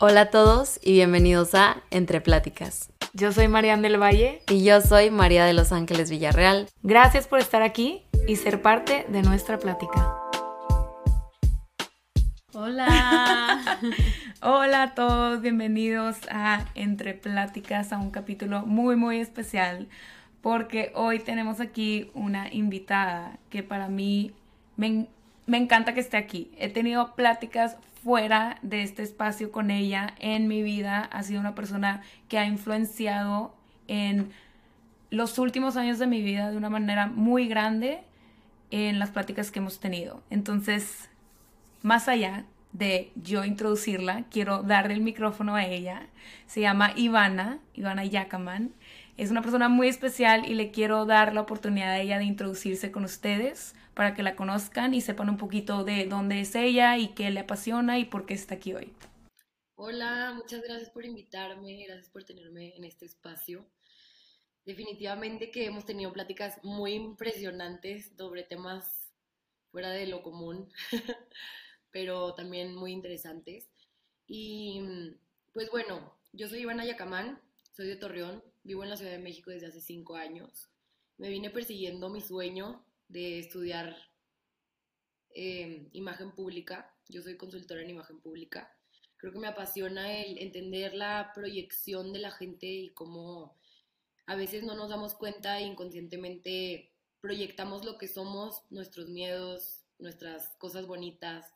Hola a todos y bienvenidos a Entre Pláticas. Yo soy Marian del Valle. Y yo soy María de Los Ángeles Villarreal. Gracias por estar aquí y ser parte de nuestra plática. Hola. Hola a todos, bienvenidos a Entre Pláticas, a un capítulo muy, muy especial, porque hoy tenemos aquí una invitada que para mí me, me encanta que esté aquí. He tenido pláticas fuera de este espacio con ella en mi vida. Ha sido una persona que ha influenciado en los últimos años de mi vida de una manera muy grande en las pláticas que hemos tenido. Entonces, más allá de yo introducirla, quiero darle el micrófono a ella. Se llama Ivana, Ivana Yakaman. Es una persona muy especial y le quiero dar la oportunidad a ella de introducirse con ustedes para que la conozcan y sepan un poquito de dónde es ella y qué le apasiona y por qué está aquí hoy. Hola, muchas gracias por invitarme, gracias por tenerme en este espacio. Definitivamente que hemos tenido pláticas muy impresionantes sobre temas fuera de lo común, pero también muy interesantes. Y pues bueno, yo soy Ivana Yacamán, soy de Torreón, vivo en la Ciudad de México desde hace cinco años. Me vine persiguiendo mi sueño de estudiar em, imagen pública. Yo soy consultora en imagen pública. Creo que me apasiona el entender la proyección de la gente y cómo a veces no nos damos cuenta e inconscientemente proyectamos lo que somos, nuestros miedos, nuestras cosas bonitas,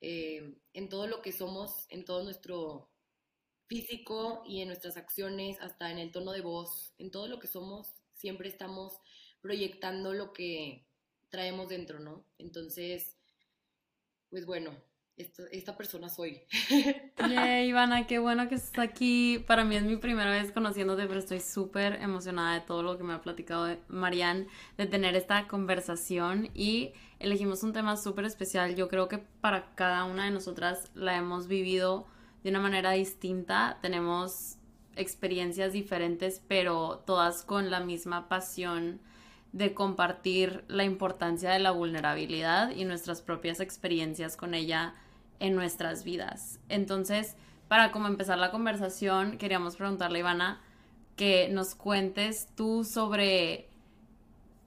em, en todo lo que somos, en todo nuestro físico y en nuestras acciones, hasta en el tono de voz, en todo lo que somos, siempre estamos proyectando lo que traemos dentro, ¿no? Entonces, pues bueno, esta, persona soy. Yay, Ivana, qué bueno que estás aquí. Para mí es mi primera vez conociéndote, pero estoy súper emocionada de todo lo que me ha platicado Marianne, de tener esta conversación y elegimos un tema súper especial. Yo creo que para cada una de nosotras la hemos vivido de una manera distinta. Tenemos experiencias diferentes, pero todas con la misma pasión de compartir la importancia de la vulnerabilidad y nuestras propias experiencias con ella en nuestras vidas. Entonces, para como empezar la conversación, queríamos preguntarle a Ivana que nos cuentes tú sobre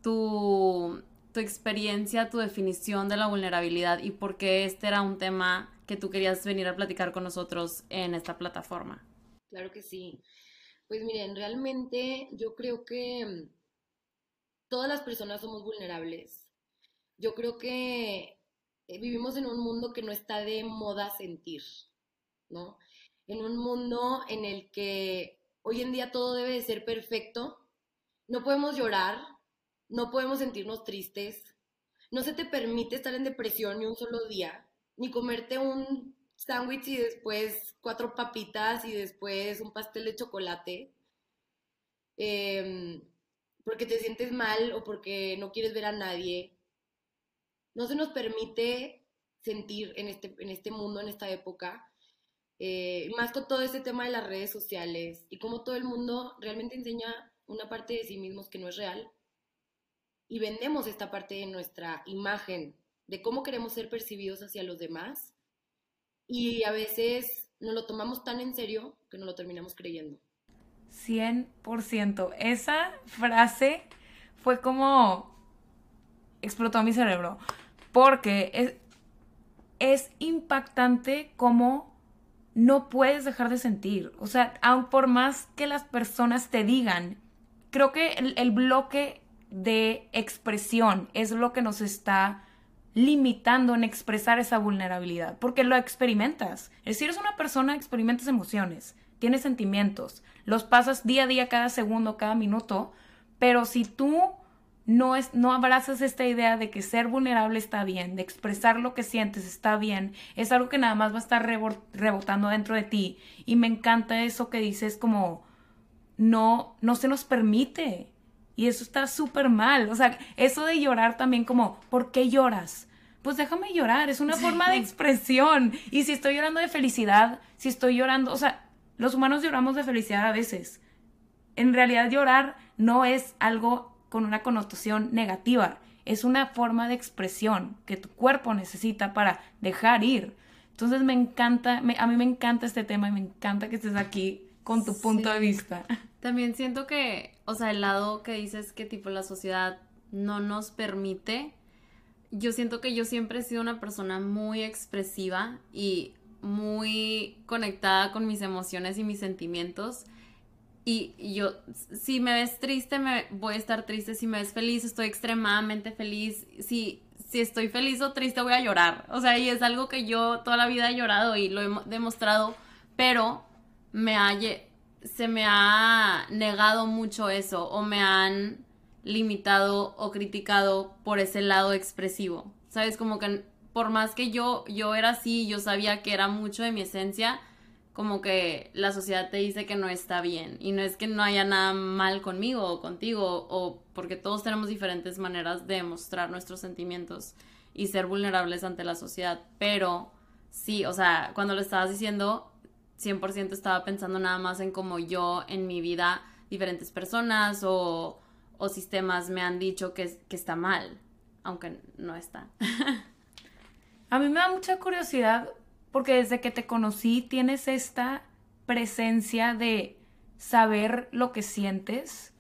tu, tu experiencia, tu definición de la vulnerabilidad y por qué este era un tema que tú querías venir a platicar con nosotros en esta plataforma. Claro que sí. Pues miren, realmente yo creo que todas las personas somos vulnerables. Yo creo que eh, vivimos en un mundo que no está de moda sentir, ¿no? En un mundo en el que hoy en día todo debe de ser perfecto. No podemos llorar, no podemos sentirnos tristes, no se te permite estar en depresión ni un solo día, ni comerte un sándwich y después cuatro papitas y después un pastel de chocolate. Eh, porque te sientes mal o porque no quieres ver a nadie. No se nos permite sentir en este, en este mundo, en esta época, eh, más con todo este tema de las redes sociales y cómo todo el mundo realmente enseña una parte de sí mismos que no es real y vendemos esta parte de nuestra imagen, de cómo queremos ser percibidos hacia los demás y a veces nos lo tomamos tan en serio que no lo terminamos creyendo. 100%. Esa frase fue como explotó mi cerebro. Porque es, es impactante como no puedes dejar de sentir. O sea, aun por más que las personas te digan, creo que el, el bloque de expresión es lo que nos está limitando en expresar esa vulnerabilidad, porque lo experimentas. Es decir, eres una persona, experimentas emociones, tienes sentimientos, los pasas día a día, cada segundo, cada minuto, pero si tú no, es, no abrazas esta idea de que ser vulnerable está bien, de expresar lo que sientes está bien, es algo que nada más va a estar rebotando dentro de ti. Y me encanta eso que dices como, no, no se nos permite. Y eso está súper mal. O sea, eso de llorar también como, ¿por qué lloras? Pues déjame llorar, es una forma de expresión. Y si estoy llorando de felicidad, si estoy llorando, o sea, los humanos lloramos de felicidad a veces. En realidad llorar no es algo con una connotación negativa, es una forma de expresión que tu cuerpo necesita para dejar ir. Entonces me encanta, me- a mí me encanta este tema y me encanta que estés aquí con tu punto de vista. También siento que, o sea, el lado que dices que tipo la sociedad no nos permite, yo siento que yo siempre he sido una persona muy expresiva y muy conectada con mis emociones y mis sentimientos. Y yo, si me ves triste, me voy a estar triste. Si me ves feliz, estoy extremadamente feliz. Si, si estoy feliz o triste, voy a llorar. O sea, y es algo que yo toda la vida he llorado y lo he mo- demostrado, pero me ha, se me ha negado mucho eso o me han limitado o criticado por ese lado expresivo. ¿Sabes? Como que por más que yo, yo era así, yo sabía que era mucho de mi esencia, como que la sociedad te dice que no está bien. Y no es que no haya nada mal conmigo o contigo, o porque todos tenemos diferentes maneras de mostrar nuestros sentimientos y ser vulnerables ante la sociedad. Pero sí, o sea, cuando lo estabas diciendo, 100% estaba pensando nada más en cómo yo en mi vida, diferentes personas o, o sistemas me han dicho que, que está mal, aunque no está. A mí me da mucha curiosidad porque desde que te conocí tienes esta presencia de saber lo que sientes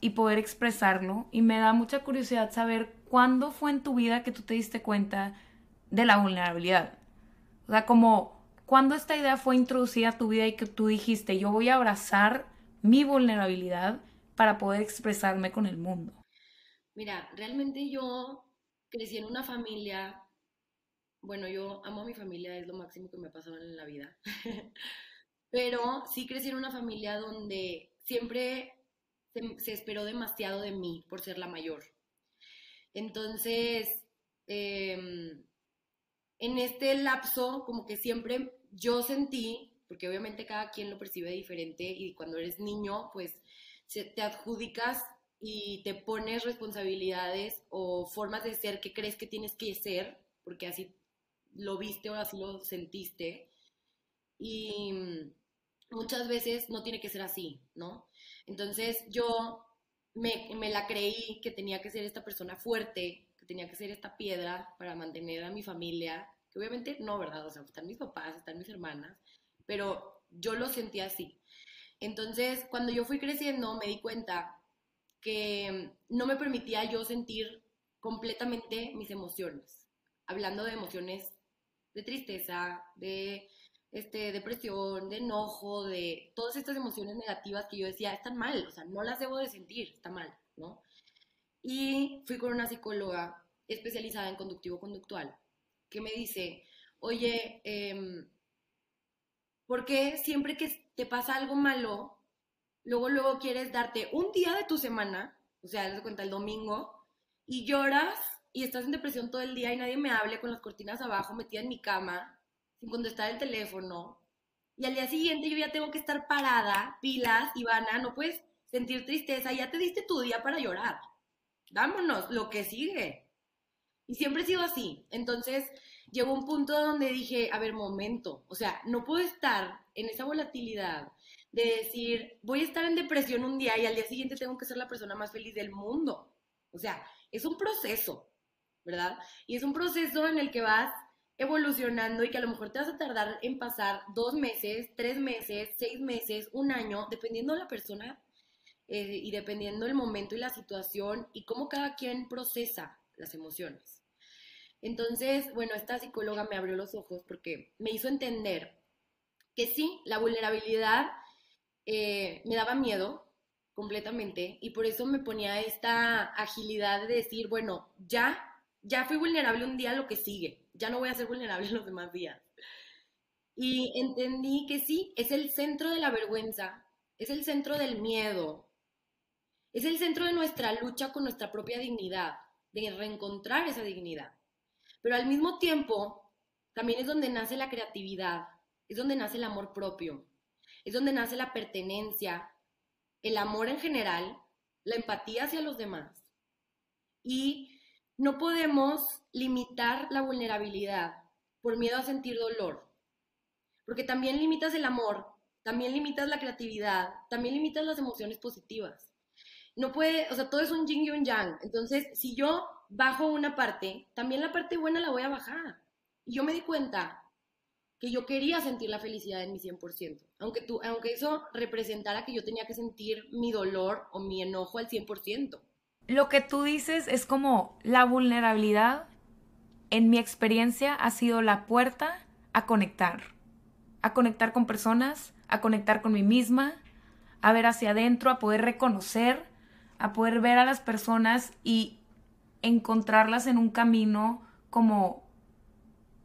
y poder expresarlo. Y me da mucha curiosidad saber cuándo fue en tu vida que tú te diste cuenta de la vulnerabilidad. O sea, como cuándo esta idea fue introducida a tu vida y que tú dijiste, yo voy a abrazar mi vulnerabilidad para poder expresarme con el mundo. Mira, realmente yo crecí en una familia, bueno, yo amo a mi familia, es lo máximo que me ha pasado en la vida, pero sí crecí en una familia donde siempre se, esperó demasiado de mí por ser la mayor. Entonces, em, en este lapso, como que siempre yo sentí, porque obviamente cada quien lo percibe diferente y cuando eres niño, pues te adjudicas y te pones responsabilidades o formas de ser que crees que tienes que ser, porque así lo viste o así lo sentiste. Y muchas veces no tiene que ser así, ¿no? Entonces yo me, me la creí que tenía que ser esta persona fuerte, que tenía que ser esta piedra para mantener a mi familia, que obviamente no, ¿verdad? O sea, están mis papás, están mis hermanas, pero yo lo sentía así. Entonces, cuando yo fui creciendo, me di cuenta que no me permitía yo sentir completamente mis emociones. Hablando de emociones de tristeza, de este, depresión, de enojo, de todas estas emociones negativas que yo decía, están mal, o sea, no las debo de sentir, está mal, ¿no? Y fui con una psicóloga especializada en conductivo-conductual que me dice, oye, em, ¿por qué siempre que te pasa algo malo, luego, luego quieres darte un día de tu semana, o sea, das cuenta el domingo, y lloras y estás en depresión todo el día y nadie me hable con las cortinas abajo, metida en mi cama, sin contestar el teléfono, y al día siguiente yo ya tengo que estar parada, pilas, Ivana, no puedes sentir tristeza, ya te diste tu día para llorar. Vámonos, lo que sigue. Y siempre he sido así. Entonces, llegó un punto donde dije, a ver, momento, o sea, no puedo estar en esa volatilidad de decir, voy a estar en depresión un día y al día siguiente tengo que ser la persona más feliz del mundo. O sea, es un proceso, ¿verdad? Y es un proceso en el que vas evolucionando y que a lo mejor te vas a tardar en pasar dos meses, tres meses, seis meses, un año, dependiendo de la persona eh, y dependiendo el momento y la situación y cómo cada quien procesa las emociones. Entonces, bueno, esta psicóloga me abrió los ojos porque me hizo entender que sí, la vulnerabilidad eh, me daba miedo completamente y por eso me ponía esta agilidad de decir, bueno, ya, ya fui vulnerable un día, lo que sigue, ya no voy a ser vulnerable los demás días. Y entendí que sí, es el centro de la vergüenza, es el centro del miedo, es el centro de nuestra lucha con nuestra propia dignidad, de reencontrar esa dignidad. Pero al mismo tiempo, también es donde nace la creatividad, es donde nace el amor propio, es donde nace la pertenencia, el amor en general, la empatía hacia los demás. Y no podemos limitar la vulnerabilidad por miedo a sentir dolor, porque también limitas el amor, también limitas la creatividad, también limitas las emociones positivas. No puede, o sea, todo es un yin y un yang. Entonces, si yo bajo una parte, también la parte buena la voy a bajar. Y yo me di cuenta que yo quería sentir la felicidad en mi 100%, aunque, tú, aunque eso representara que yo tenía que sentir mi dolor o mi enojo al 100%. Lo que tú dices es como la vulnerabilidad, en mi experiencia, ha sido la puerta a conectar, a conectar con personas, a conectar con mí misma, a ver hacia adentro, a poder reconocer, a poder ver a las personas y encontrarlas en un camino como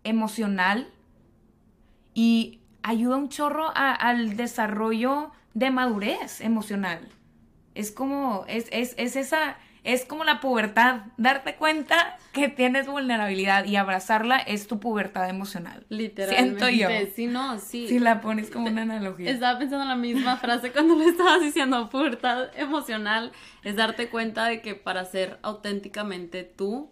emocional y ayuda un chorro al desarrollo de madurez emocional. Es como, es, es, es esa, es como la pubertad, darte cuenta que tienes vulnerabilidad y abrazarla es tu pubertad emocional. Literalmente. Siento yo. Sí, no, sí. Si la pones como una analogía. Estaba pensando en la misma frase cuando lo estabas diciendo, pubertad emocional, es darte cuenta de que para ser auténticamente tú,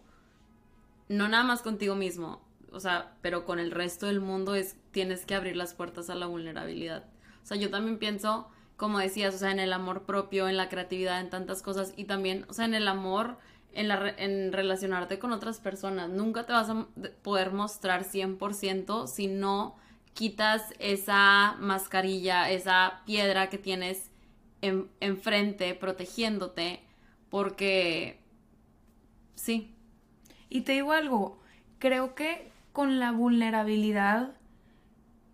no nada más contigo mismo, o sea, pero con el resto del mundo es tienes que abrir las puertas a la vulnerabilidad. O sea, yo también pienso, como decías, o sea, en el amor propio, en la creatividad, en tantas cosas y también, o sea, en el amor, en, la, en relacionarte con otras personas. Nunca te vas a poder mostrar 100% si no quitas esa mascarilla, esa piedra que tienes en, enfrente protegiéndote, porque sí. Y te digo algo, creo que con la vulnerabilidad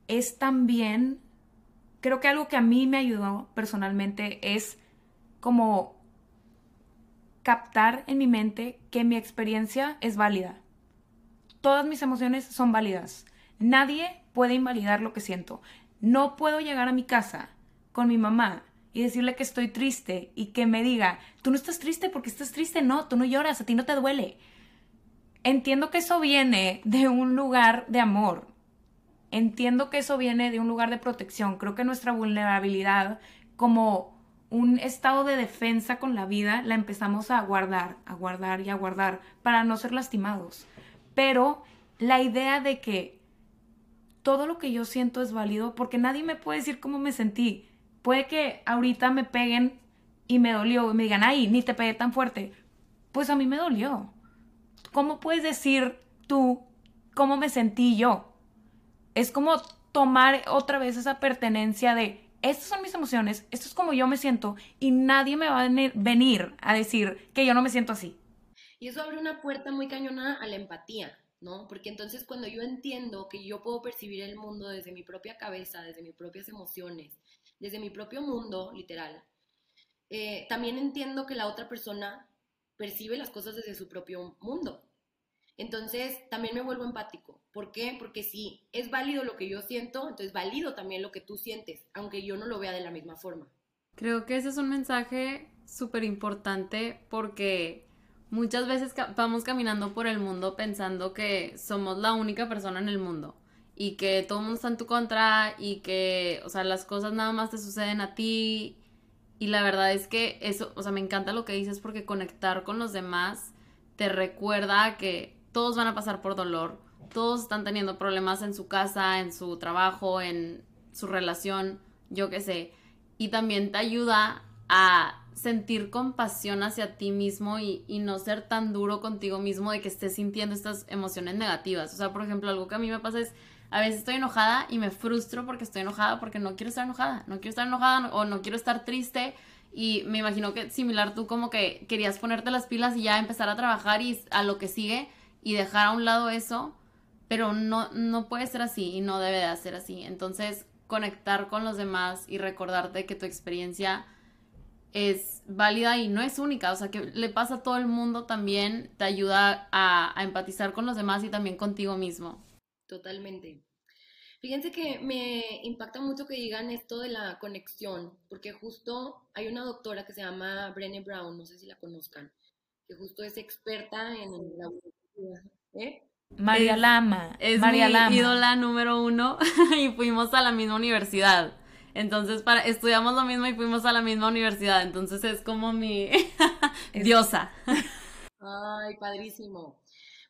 es también, creo que algo que a mí me ayudó personalmente es como captar en mi mente que mi experiencia es válida. Todas mis emociones son válidas. Nadie puede invalidar lo que siento. No puedo llegar a mi casa con mi mamá y decirle que estoy triste y que me diga, tú no estás triste porque estás triste, no, tú no lloras, a ti no te duele. Entiendo que eso viene de un lugar de amor. Entiendo que eso viene de un lugar de protección. Creo que nuestra vulnerabilidad como un estado de defensa con la vida la empezamos a guardar, a guardar y a guardar para no ser lastimados. Pero la idea de que todo lo que yo siento es válido porque nadie me puede decir cómo me sentí. Puede que ahorita me peguen y me dolió y me digan, ay, ni te pegué tan fuerte. Pues a mí me dolió. ¿cómo puedes decir tú cómo me sentí yo? Es como tomar otra vez esa pertenencia de, estas son mis emociones, esto es como yo me siento y nadie me va a venir a decir que yo no me siento así. Y eso abre una puerta muy cañona a la empatía, ¿no? Porque entonces cuando yo entiendo que yo puedo percibir el mundo desde mi propia cabeza, desde mis propias emociones, desde mi propio mundo, literal, eh, también entiendo que la otra persona percibe las cosas desde su propio mundo. Entonces, también me vuelvo empático. ¿Por qué? Porque si es válido lo que yo siento, entonces válido también lo que tú sientes, aunque yo no lo vea de la misma forma. Creo que ese es un mensaje súper importante porque muchas veces vamos caminando por el mundo pensando que somos la única persona en el mundo y que todo el mundo está en tu contra y que, o sea, las cosas nada más te suceden a ti y la verdad es que eso, o sea, me encanta lo que dices porque conectar con los demás te recuerda que todos van a pasar por dolor, todos están teniendo problemas en su casa, en su trabajo, en su relación, yo qué sé. Y también te ayuda a sentir compasión hacia ti mismo y, no ser tan duro contigo mismo de que estés sintiendo estas emociones negativas. O sea, por ejemplo, algo que a mí me pasa es a veces estoy enojada y me frustro porque estoy enojada porque no quiero estar enojada, no quiero estar enojada o no quiero estar triste y me imagino que similar tú como que querías ponerte las pilas y ya empezar a trabajar y a lo que sigue y dejar a un lado eso, pero no, no puede ser así y no debe de ser así. Entonces, conectar con los demás y recordarte que tu experiencia es válida y no es única, o sea, que le pasa a todo el mundo también, te ayuda a, empatizar con los demás y también contigo mismo. Totalmente. Fíjense que me impacta mucho que digan esto de la conexión, porque justo hay una doctora que se llama Brené Brown, no sé si la conozcan, que justo es experta en la ¿eh? María Lama. Es María mi Lama. ídola número uno y fuimos a la misma universidad. Entonces, para, estudiamos lo mismo y fuimos a la misma universidad. Entonces es como mi diosa. Ay, padrísimo.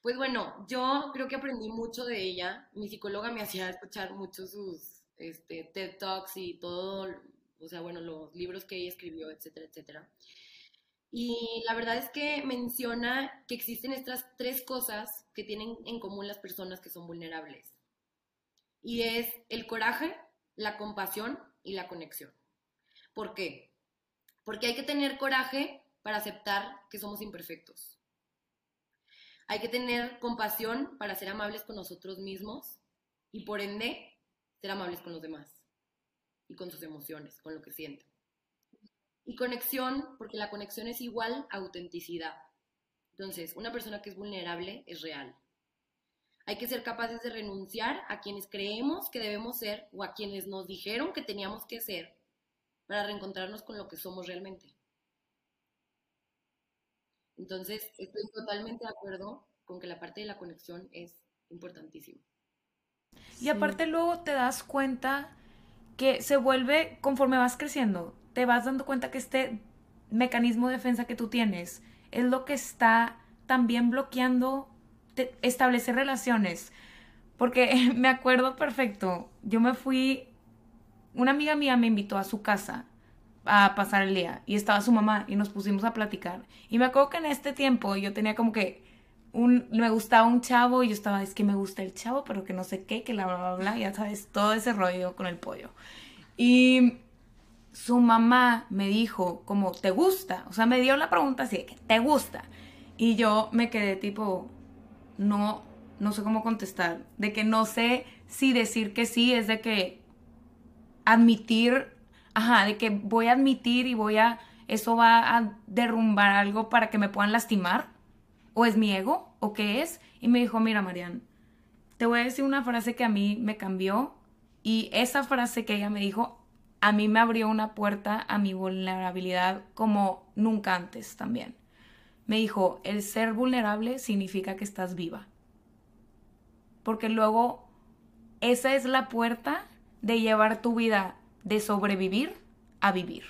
Pues bueno, yo creo que aprendí mucho de ella. Mi psicóloga me hacía escuchar mucho sus este, TED Talks y todo, o sea, bueno, los libros que ella escribió, etcétera, etcétera. Y la verdad es que menciona que existen estas tres cosas que tienen en común las personas que son vulnerables. y es el coraje, la compasión y la conexión. ¿Por qué? Porque hay que tener coraje para aceptar que somos imperfectos. Hay que tener compasión para ser amables con nosotros mismos y por ende ser amables con los demás y con sus emociones, con lo que sienten. Y conexión, porque la conexión es igual a autenticidad. Entonces, una persona que es vulnerable es real. Hay que ser capaces de renunciar a quienes creemos que debemos ser o a quienes nos dijeron que teníamos que ser para reencontrarnos con lo que somos realmente. Entonces, estoy totalmente de acuerdo con que la parte de la conexión es importantísima. Y aparte luego te das cuenta que se vuelve, conforme vas creciendo, te vas dando cuenta que este mecanismo de defensa que tú tienes es lo que está también bloqueando establecer relaciones. Porque me acuerdo perfecto, yo me fui, una amiga mía me invitó a su casa a pasar el día y estaba su mamá y nos pusimos a platicar. Y me acuerdo que en este tiempo yo tenía como que un, me gustaba un chavo y yo estaba, es que me gusta el chavo, pero que no sé qué, que la bla, bla, bla, ya sabes, todo ese rollo con el pollo. Y su mamá me dijo, como, ¿te gusta? O sea, me dio la pregunta así, que ¿te gusta? Y yo me quedé tipo, no, no sé cómo contestar, de que no sé si decir que sí, es de que admitir, ajá, de que voy a admitir y voy a, eso va a derrumbar algo para que me puedan lastimar, o es mi ego, o qué es. Y me dijo, mira, Marian, te voy a decir una frase que a mí me cambió y esa frase que ella me dijo a mí me abrió una puerta a mi vulnerabilidad como nunca antes también. Me dijo, el ser vulnerable significa que estás viva. Porque luego esa es la puerta de llevar tu vida de sobrevivir a vivir.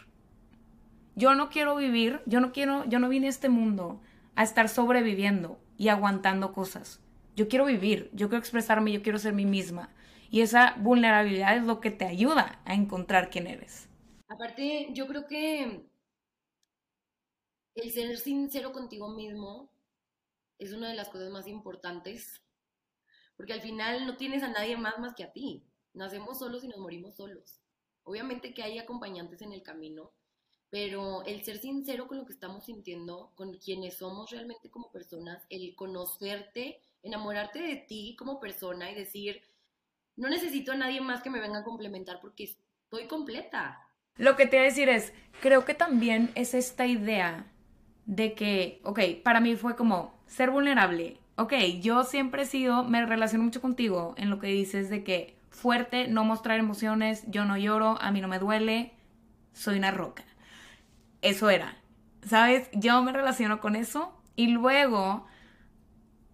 Yo no quiero vivir, yo no quiero, yo no vine a este mundo a estar sobreviviendo y aguantando cosas. Yo quiero vivir, yo quiero expresarme, yo quiero ser mí misma. Y esa vulnerabilidad es lo que te ayuda a encontrar quién eres. Aparte, yo creo que el ser sincero contigo mismo es una de las cosas más importantes, porque al final no tienes a nadie más más que a ti. Nacemos solos y nos morimos solos. Obviamente que hay acompañantes en el camino, pero el ser sincero con lo que estamos sintiendo, con quienes somos realmente como personas, el conocerte, enamorarte de ti como persona y decir, no necesito a nadie más que me venga a complementar porque estoy completa. Lo que te voy a decir es, creo que también es esta idea de que, ok, para mí fue como ser vulnerable. Ok, yo siempre he sido, me relaciono mucho contigo en lo que dices de que fuerte, no mostrar emociones, yo no lloro, a mí no me duele, soy una roca. Eso era, ¿sabes? Yo me relaciono con eso y luego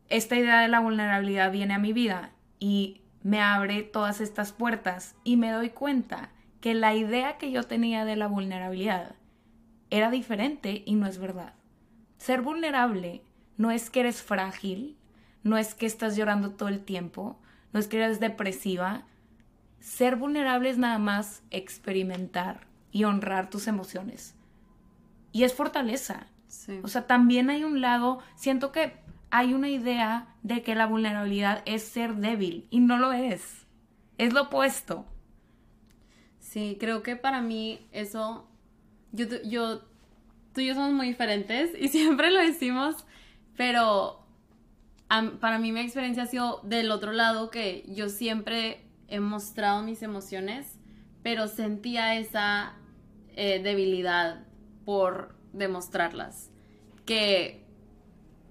esta idea de la vulnerabilidad viene a mi vida y me abre todas estas puertas y me doy cuenta que la idea que yo tenía de la vulnerabilidad era diferente y no es verdad. Ser vulnerable no es que eres frágil, no es que estás llorando todo el tiempo, no es que eres depresiva. Ser vulnerable es nada más experimentar y honrar tus emociones. Y es fortaleza. O sea, también hay un lado, siento que hay una idea de que la vulnerabilidad es ser débil y no lo es. Es lo opuesto. Sí, creo que para mí eso, yo, yo, tú y yo somos muy diferentes y siempre lo decimos, pero para mí mi experiencia ha sido del otro lado que yo siempre he mostrado mis emociones, pero sentía esa eh, debilidad por demostrarlas. Que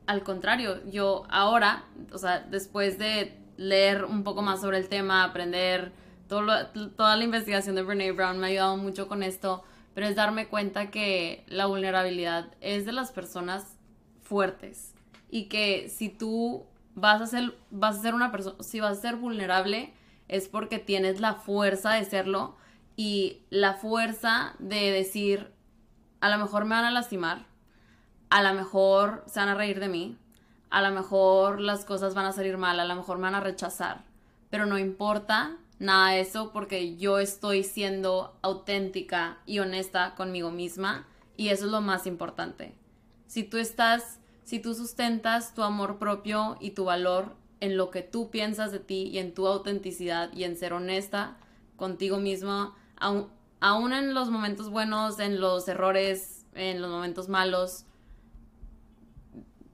al contrario, yo ahora, o sea, después de leer un poco más sobre el tema, aprender toda la investigación de Brene Brown me ha ayudado mucho con esto, pero es darme cuenta que la vulnerabilidad es de las personas fuertes y que si tú vas a ser, vas a ser una persona, si vas a ser vulnerable es porque tienes la fuerza de serlo y la fuerza de decir, a lo mejor me van a lastimar, a lo mejor se van a reír de mí, a lo mejor las cosas van a salir mal, a lo mejor me van a rechazar, pero no importa nada de eso porque yo estoy siendo auténtica y honesta conmigo misma y eso es lo más importante. Si tú estás, si tú sustentas tu amor propio y tu valor en lo que tú piensas de ti y en tu autenticidad y en ser honesta contigo misma, aún en los momentos buenos, en los errores, en los momentos malos,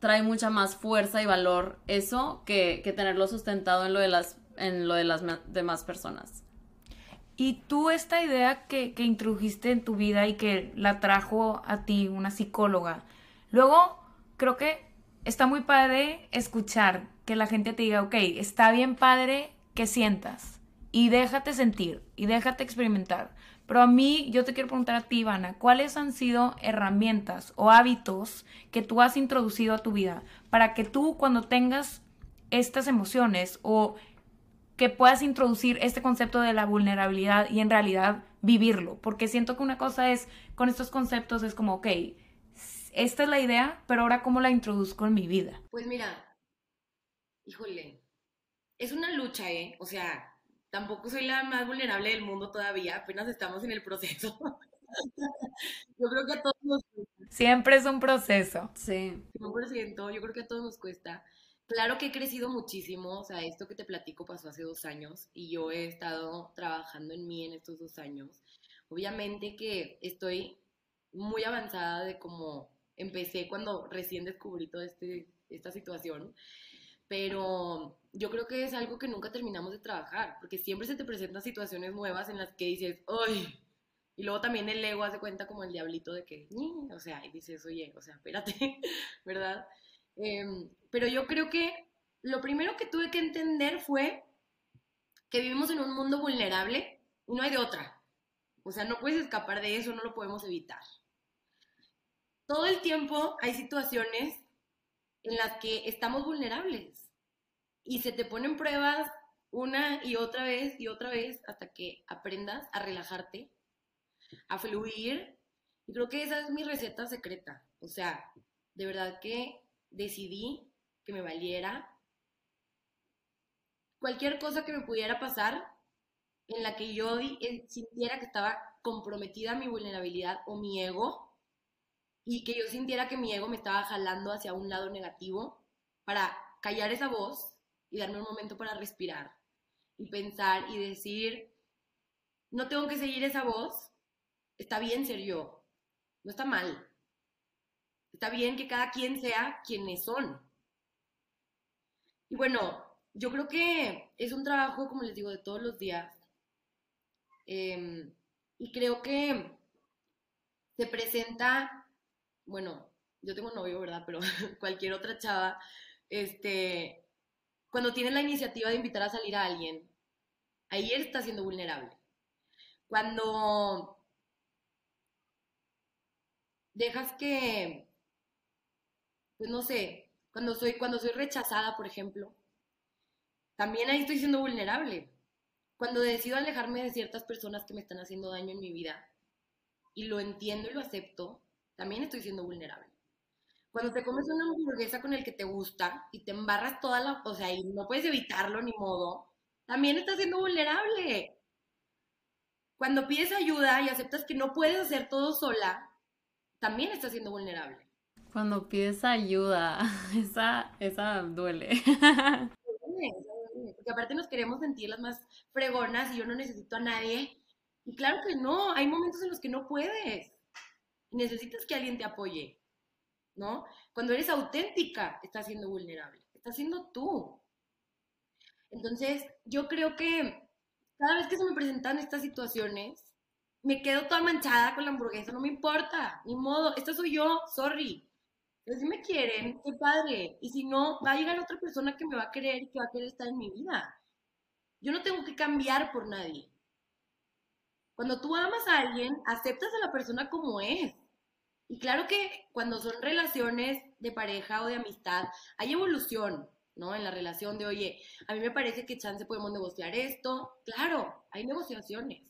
trae mucha más fuerza y valor eso que, que tenerlo sustentado en lo de las, en lo de las demás personas. Y tú esta idea que, que introdujiste en tu vida y que la trajo a ti una psicóloga, luego creo que está muy padre escuchar que la gente te diga, ok, está bien padre que sientas y déjate sentir y déjate experimentar. Pero a mí, yo te quiero preguntar a ti, Ivana, ¿cuáles han sido herramientas o hábitos que tú has introducido a tu vida para que tú cuando tengas estas emociones o que puedas introducir este concepto de la vulnerabilidad y en realidad vivirlo? Porque siento que una cosa es, con estos conceptos es como, ok, esta es la idea, pero ahora cómo la introduzco en mi vida. Pues mira, híjole, es una lucha, ¿eh? O sea, tampoco soy la más vulnerable del mundo todavía, apenas estamos en el proceso. yo creo que a todos nos cuesta. Siempre es un proceso. Sí. 100%, yo creo que a todos nos cuesta. Claro que he crecido muchísimo, o sea, esto que te platico pasó hace dos años y yo he estado trabajando en mí en estos dos años. Obviamente que estoy muy avanzada de cómo empecé cuando recién descubrí toda este, esta situación pero yo creo que es algo que nunca terminamos de trabajar, porque siempre se te presentan situaciones nuevas en las que dices, ¡ay! Y luego también el ego hace cuenta como el diablito de que, o sea, y dices, oye, o sea, espérate, ¿verdad? Em, pero yo creo que lo primero que tuve que entender fue que vivimos en un mundo vulnerable y no hay de otra. O sea, no puedes escapar de eso, no lo podemos evitar. Todo el tiempo hay situaciones en las que estamos vulnerables y se te ponen pruebas una y otra vez y otra vez hasta que aprendas a relajarte, a fluir. Y creo que esa es mi receta secreta. O sea, de verdad que decidí que me valiera cualquier cosa que me pudiera pasar en la que yo eh, sintiera que estaba comprometida mi vulnerabilidad o mi ego, y que yo sintiera que mi ego me estaba jalando hacia un lado negativo para callar esa voz y darme un momento para respirar y pensar y decir, no tengo que seguir esa voz, está bien ser yo, no está mal, está bien que cada quien sea quienes son. Y bueno, yo creo que es un trabajo, como les digo, de todos los días. Em, y creo que se presenta bueno, yo tengo novio, ¿verdad? Pero cualquier otra chava, este, cuando tienes la iniciativa de invitar a salir a alguien, ahí él está siendo vulnerable. Cuando dejas que, pues no sé, cuando soy, cuando soy rechazada, por ejemplo, también ahí estoy siendo vulnerable. Cuando decido alejarme de ciertas personas que me están haciendo daño en mi vida y lo entiendo y lo acepto, también estoy siendo vulnerable. Cuando te comes una hamburguesa con el que te gusta y te embarras toda la, o sea, y no puedes evitarlo ni modo, también estás siendo vulnerable. Cuando pides ayuda y aceptas que no puedes hacer todo sola, también estás siendo vulnerable. Cuando pides ayuda, esa, esa duele. Porque aparte nos queremos sentir las más fregonas y yo no necesito a nadie. Y claro que no, hay momentos en los que no puedes necesitas que alguien te apoye, ¿no? Cuando eres auténtica, estás siendo vulnerable, estás siendo tú. Entonces, yo creo que cada vez que se me presentan estas situaciones, me quedo toda manchada con la hamburguesa, no me importa, ni modo, esta soy yo, sorry. Pero si me quieren, qué padre. Y si no, va a llegar otra persona que me va a querer y que va a querer estar en mi vida. Yo no tengo que cambiar por nadie. Cuando tú amas a alguien, aceptas a la persona como es. Y claro que cuando son relaciones de pareja o de amistad, hay evolución, ¿no? En la relación de, oye, a mí me parece que chance podemos negociar esto. Claro, hay negociaciones,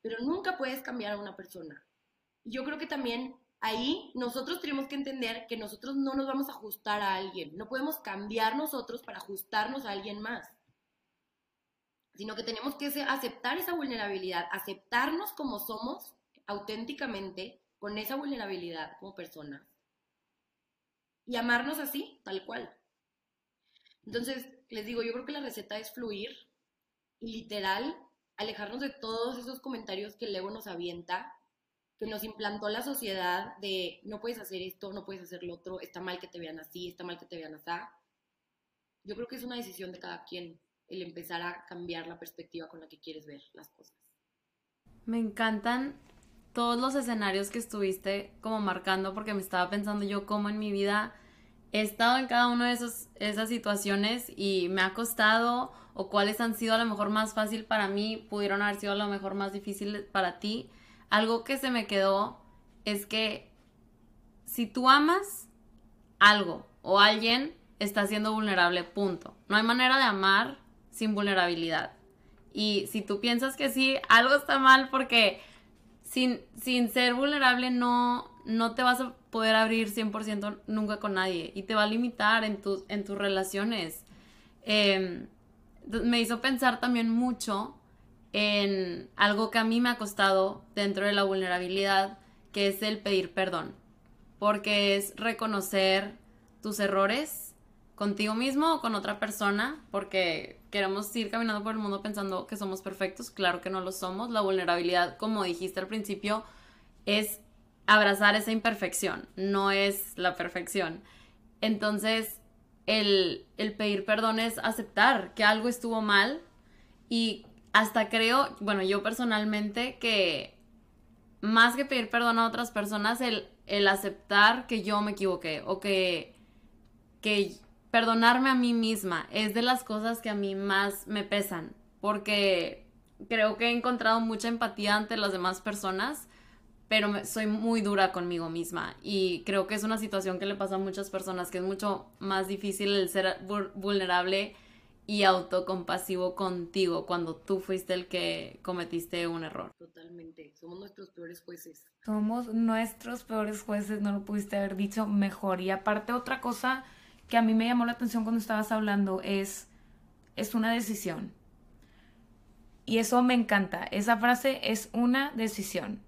pero nunca puedes cambiar a una persona. Y yo creo que también ahí nosotros tenemos que entender que nosotros no nos vamos a ajustar a alguien, no podemos cambiar nosotros para ajustarnos a alguien más, sino que tenemos que aceptar esa vulnerabilidad, aceptarnos como somos auténticamente con esa vulnerabilidad como personas y amarnos así, tal cual. Entonces, les digo, yo creo que la receta es fluir y literal alejarnos de todos esos comentarios que el ego nos avienta, que nos implantó la sociedad de no puedes hacer esto, no puedes hacer lo otro, está mal que te vean así, está mal que te vean así. Yo creo que es una decisión de cada quien el empezar a cambiar la perspectiva con la que quieres ver las cosas. Me encantan todos los escenarios que estuviste como marcando porque me estaba pensando yo cómo en mi vida he estado en cada una de esos, esas situaciones y me ha costado o cuáles han sido a lo mejor más fácil para mí, pudieron haber sido a lo mejor más difícil para ti. Algo que se me quedó es que si tú amas algo o alguien, está siendo vulnerable, punto. No hay manera de amar sin vulnerabilidad. Y si tú piensas que sí, algo está mal porque sin, sin ser vulnerable no, no te vas a poder abrir 100% nunca con nadie y te va a limitar en, tus en tus relaciones. Em, me hizo pensar también mucho en algo que a mí me ha costado dentro de la vulnerabilidad, que es el pedir perdón, porque es reconocer tus errores contigo mismo o con otra persona, porque queremos ir caminando por el mundo pensando que somos perfectos, claro que no lo somos, la vulnerabilidad, como dijiste al principio, es abrazar esa imperfección, no es la perfección. Entonces, el, pedir perdón es aceptar que algo estuvo mal y hasta creo, bueno, yo personalmente que más que pedir perdón a otras personas, el, el aceptar que yo me equivoqué o que, que perdonarme a mí misma es de las cosas que a mí más me pesan, porque creo que he encontrado mucha empatía ante las demás personas pero soy muy dura conmigo misma y creo que es una situación que le pasa a muchas personas, que es mucho más difícil el ser vulnerable y autocompasivo contigo cuando tú fuiste el que cometiste un error. Totalmente, somos nuestros peores jueces. Somos nuestros peores jueces, no lo pudiste haber dicho mejor. Y aparte otra cosa que a mí me llamó la atención cuando estabas hablando es, es una decisión. Y eso me encanta, esa frase es una decisión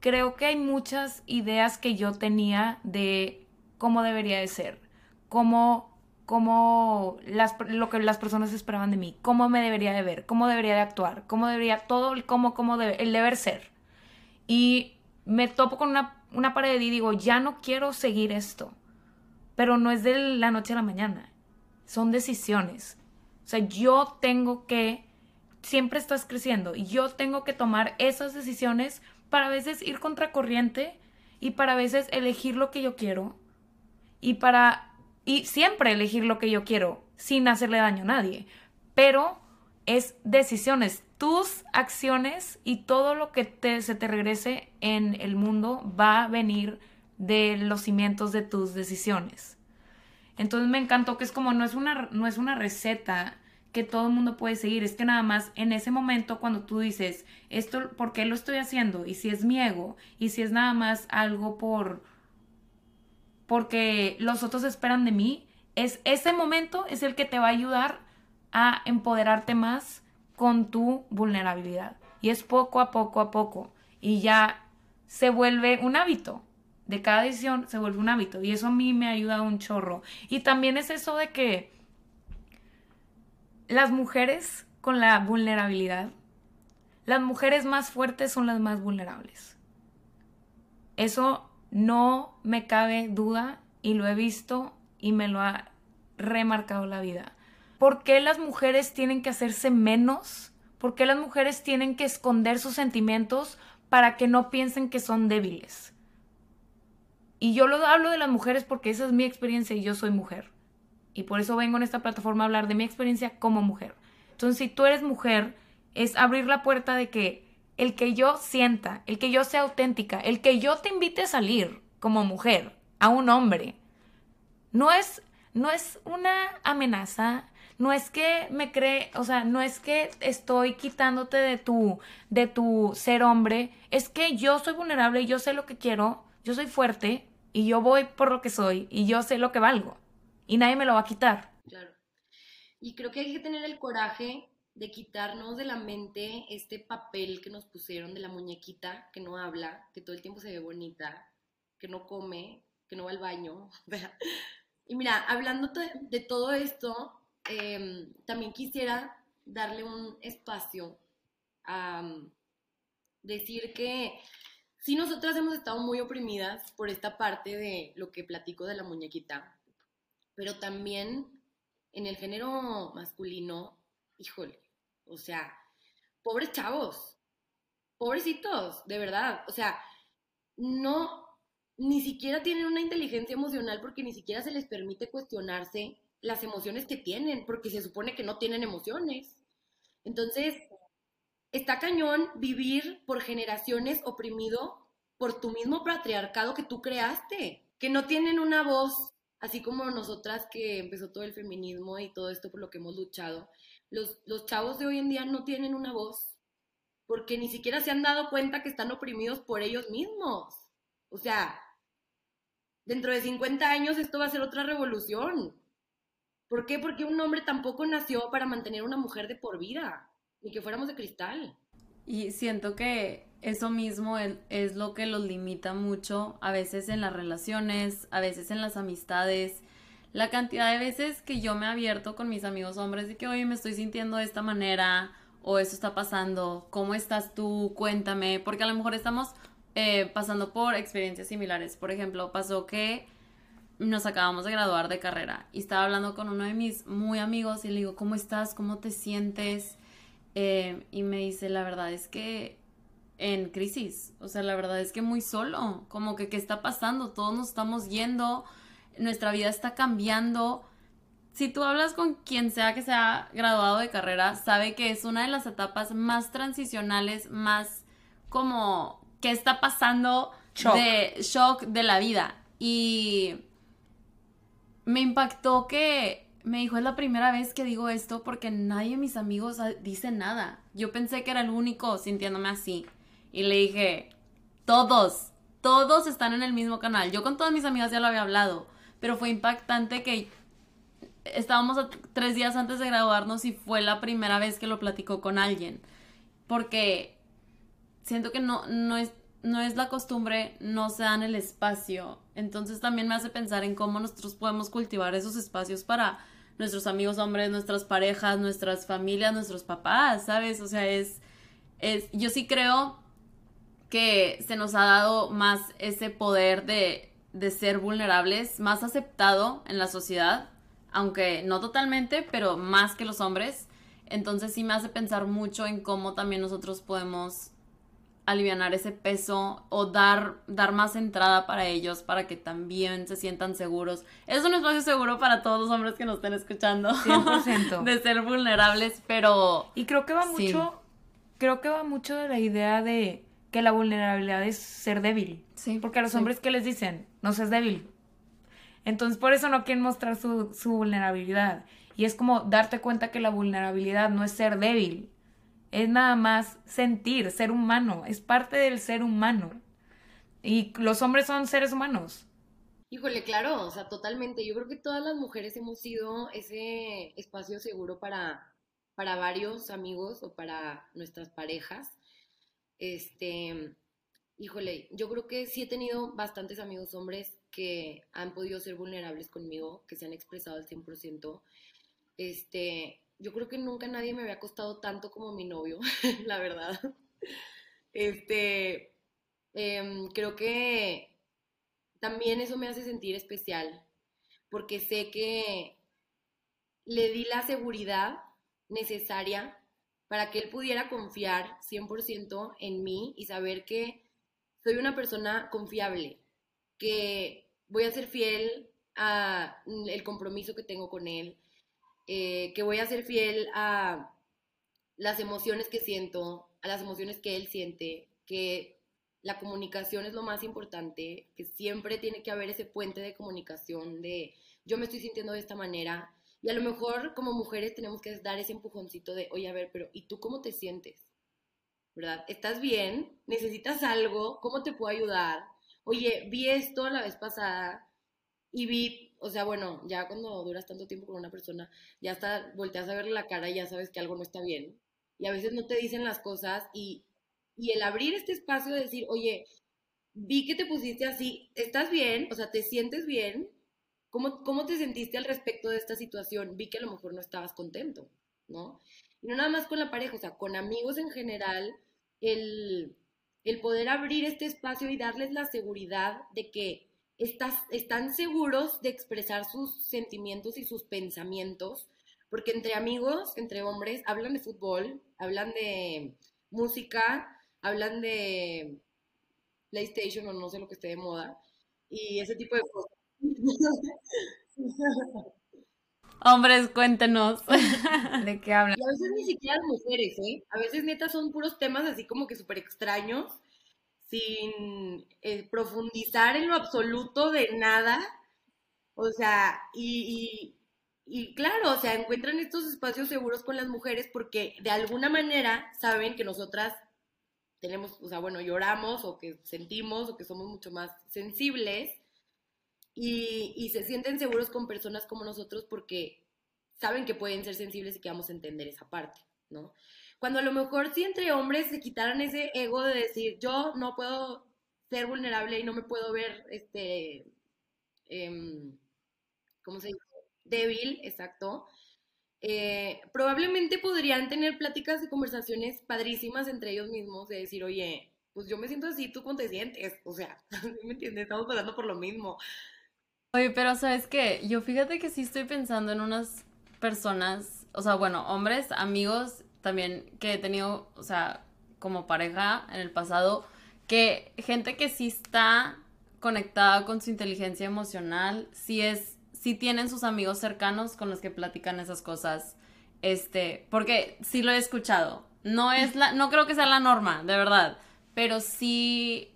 creo que hay muchas ideas que yo tenía de cómo debería de ser, cómo, cómo las, lo que las personas esperaban de mí, cómo me debería de ver, cómo debería de actuar, cómo debería, todo el cómo, cómo debe, el deber ser. Y me topo con una, una pared y digo, ya no quiero seguir esto. Pero no es de la noche a la mañana, son decisiones. O sea, yo tengo que, siempre estás creciendo y yo tengo que tomar esas decisiones para a veces ir contracorriente y para a veces elegir lo que yo quiero y para y siempre elegir lo que yo quiero sin hacerle daño a nadie, pero es decisiones, tus acciones y todo lo que te, se te regrese en el mundo va a venir de los cimientos de tus decisiones. Entonces me encantó que es como no es una, no es una receta que todo el mundo puede seguir. Es que nada más en ese momento cuando tú dices, esto, ¿por qué lo estoy haciendo? Y si es mi ego, y si es nada más algo por, porque los otros esperan de mí, es ese momento es el que te va a ayudar a empoderarte más con tu vulnerabilidad. Y es poco a poco a poco. Y ya se vuelve un hábito. De cada decisión se vuelve un hábito. Y eso a mí me ha ayudado un chorro. Y también es eso de que las mujeres con la vulnerabilidad, las mujeres más fuertes son las más vulnerables. Eso no me cabe duda y lo he visto y me lo ha remarcado la vida. ¿Por qué las mujeres tienen que hacerse menos? ¿Por qué las mujeres tienen que esconder sus sentimientos para que no piensen que son débiles? Y yo lo hablo de las mujeres porque esa es mi experiencia y yo soy mujer. Y por eso vengo en esta plataforma a hablar de mi experiencia como mujer. Entonces, si tú eres mujer, es abrir la puerta de que el que yo sienta, el que yo sea auténtica, el que yo te invite a salir como mujer a un hombre, no es, no es una amenaza, no es que me cree, o sea, no es que estoy quitándote de tu, de tu ser hombre, es que yo soy vulnerable yo sé lo que quiero, yo soy fuerte y yo voy por lo que soy y yo sé lo que valgo y nadie me lo va a quitar. Claro. Y creo que hay que tener el coraje de quitarnos de la mente este papel que nos pusieron de la muñequita que no habla, que todo el tiempo se ve bonita, que no come, que no va al baño. Y mira, hablando de, todo esto, em, también quisiera darle un espacio a mm, decir que sí nosotras hemos estado muy oprimidas por esta parte de lo que platico de la muñequita, pero también en el género masculino, híjole, o sea, pobres chavos, pobrecitos, de verdad, o sea, no, ni siquiera tienen una inteligencia emocional porque ni siquiera se les permite cuestionarse las emociones que tienen, porque se supone que no tienen emociones. Entonces, está cañón vivir por generaciones oprimido por tu mismo patriarcado que tú creaste, que no tienen una voz, así como nosotras que empezó todo el feminismo y todo esto por lo que hemos luchado. Los, chavos de hoy en día no tienen una voz, porque ni siquiera se han dado cuenta que están oprimidos por ellos mismos. O sea, dentro de 50 años esto va a ser otra revolución. ¿Por qué? Porque un hombre tampoco nació para mantener una mujer de por vida ni que fuéramos de cristal. Y siento que eso mismo es, lo que los limita mucho, a veces en las relaciones, a veces en las amistades. La cantidad de veces que yo me abierto con mis amigos hombres y que, oye, me estoy sintiendo de esta manera, o eso está pasando, ¿cómo estás tú? Cuéntame, porque a lo mejor estamos eh, pasando por experiencias similares. Por ejemplo, pasó que nos acabamos de graduar de carrera y estaba hablando con uno de mis muy amigos y le digo, ¿cómo estás? ¿Cómo te sientes? Eh, y me dice, la verdad es que en crisis, o sea, la verdad es que muy solo, como que qué está pasando, todos nos estamos yendo, nuestra vida está cambiando. Si tú hablas con quien sea que se ha graduado de carrera, sabe que es una de las etapas más transicionales, más como qué está pasando de shock de la vida. Y me impactó que me dijo, es la primera vez que digo esto porque nadie de mis amigos dice nada. Yo pensé que era el único sintiéndome así. Y le dije, todos, todos están en el mismo canal. Yo con todas mis amigas ya lo había hablado, pero fue impactante que estábamos tres días antes de graduarnos y fue la primera vez que lo platicó con alguien. Porque siento que no, no, es, no es la costumbre, no se dan el espacio. Entonces también me hace pensar en cómo nosotros podemos cultivar esos espacios para nuestros amigos hombres, nuestras parejas, nuestras familias, nuestros papás, ¿sabes? O sea, es, es, yo sí creo que se nos ha dado más ese poder de, de ser vulnerables, más aceptado en la sociedad, aunque no totalmente, pero más que los hombres. Entonces sí me hace pensar mucho en cómo también nosotros podemos aliviar ese peso o dar, dar más entrada para ellos para que también se sientan seguros. Es un espacio seguro para todos los hombres que nos estén escuchando. 100%. de ser vulnerables, pero... Y creo que va mucho, creo que va mucho de la idea de que la vulnerabilidad es ser débil. Sí. Porque a los hombres que les dicen, no seas débil. Entonces por eso no quieren mostrar su, su vulnerabilidad. Y es como darte cuenta que la vulnerabilidad no es ser débil, es nada más sentir, ser humano, es parte del ser humano. Y los hombres son seres humanos. Híjole, claro, o sea, totalmente. Yo creo que todas las mujeres hemos sido ese espacio seguro para, para varios amigos o para nuestras parejas. Este, híjole, yo creo que sí he tenido bastantes amigos hombres que han podido ser vulnerables conmigo, que se han expresado al 100%. Este, yo creo que nunca nadie me había costado tanto como mi novio, la verdad. Este, em, creo que también eso me hace sentir especial, porque sé que le di la seguridad necesaria para que él pudiera confiar 100% en mí y saber que soy una persona confiable, que voy a ser fiel al compromiso que tengo con él, eh, que voy a ser fiel a las emociones que siento, a las emociones que él siente, que la comunicación es lo más importante, que siempre tiene que haber ese puente de comunicación de yo me estoy sintiendo de esta manera y a lo mejor como mujeres tenemos que dar ese empujoncito de, oye, a ver, pero ¿y tú cómo te sientes? ¿Verdad? ¿Estás bien? ¿Necesitas algo? ¿Cómo te puedo ayudar? Oye, vi esto la vez pasada y vi o sea, bueno, ya cuando duras tanto tiempo con una persona, ya hasta volteas a verle la cara y ya sabes que algo no está bien. Y a veces no te dicen las cosas y, y el abrir este espacio de decir, oye, vi que te pusiste así, ¿estás bien? O sea, ¿te sientes bien? ¿cómo, ¿cómo te sentiste al respecto de esta situación? Vi que a lo mejor no estabas contento, ¿no? Y no nada más con la pareja, o sea, con amigos en general, el, el poder abrir este espacio y darles la seguridad de que estás, están seguros de expresar sus sentimientos y sus pensamientos, porque entre amigos, entre hombres, hablan de fútbol, hablan de música, hablan de PlayStation o no sé lo que esté de moda, y ese tipo de cosas. Hombres, cuéntenos. ¿De qué hablan? Y a veces ni siquiera las mujeres, ¿eh? A veces neta son puros temas así como que súper extraños, sin eh, profundizar en lo absoluto de nada. O sea, y, claro, o sea, encuentran estos espacios seguros con las mujeres porque de alguna manera saben que nosotras tenemos, o sea, bueno, lloramos o que sentimos o que somos mucho más sensibles y, y, se sienten seguros con personas como nosotros porque saben que pueden ser sensibles y que vamos a entender esa parte, ¿no? Cuando a lo mejor si entre hombres se quitaran ese ego de decir, yo no puedo ser vulnerable y no me puedo ver, este, eh, ¿cómo se dice? Débil, exacto. Eh, probablemente podrían tener pláticas y conversaciones padrísimas entre ellos mismos de decir, oye, pues yo me siento así, tú cómo te sientes, o sea, ¿me entiendes? Estamos pasando por lo mismo. Oye, pero sabes qué, yo fíjate que sí estoy pensando en unas personas, o sea, bueno, hombres, amigos también que he tenido, o sea, como pareja en el pasado, que gente que sí está conectada con su inteligencia emocional, sí es, sí tienen sus amigos cercanos con los que platican esas cosas, este, porque sí lo he escuchado, no es la, no creo que sea la norma, de verdad, pero sí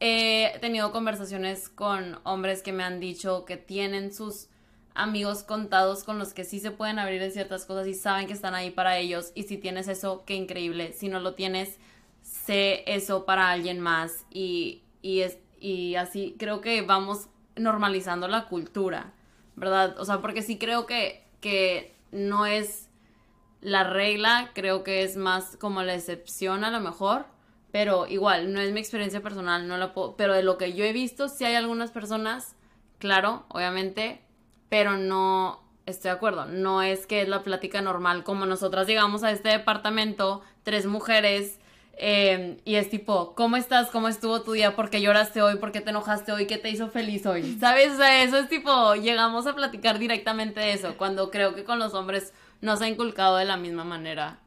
he tenido conversaciones con hombres que me han dicho que tienen sus amigos contados con los que sí se pueden abrir en ciertas cosas y saben que están ahí para ellos. Y si tienes eso, qué increíble. Si no lo tienes, sé eso para alguien más. Y, y, es, y así creo que vamos normalizando la cultura, ¿verdad? O sea, porque sí creo que, que no es la regla, creo que es más como la excepción a lo mejor pero igual, no es mi experiencia personal, no la puedo, pero de lo que yo he visto, sí hay algunas personas, claro, obviamente, pero no estoy de acuerdo, no es que es la plática normal, como nosotras llegamos a este departamento, tres mujeres, eh, y es tipo, ¿cómo estás? ¿Cómo estuvo tu día? ¿Por qué lloraste hoy? ¿Por qué te enojaste hoy? ¿Qué te hizo feliz hoy? ¿Sabes? O sea, eso es tipo, llegamos a platicar directamente de eso, cuando creo que con los hombres no se ha inculcado de la misma manera.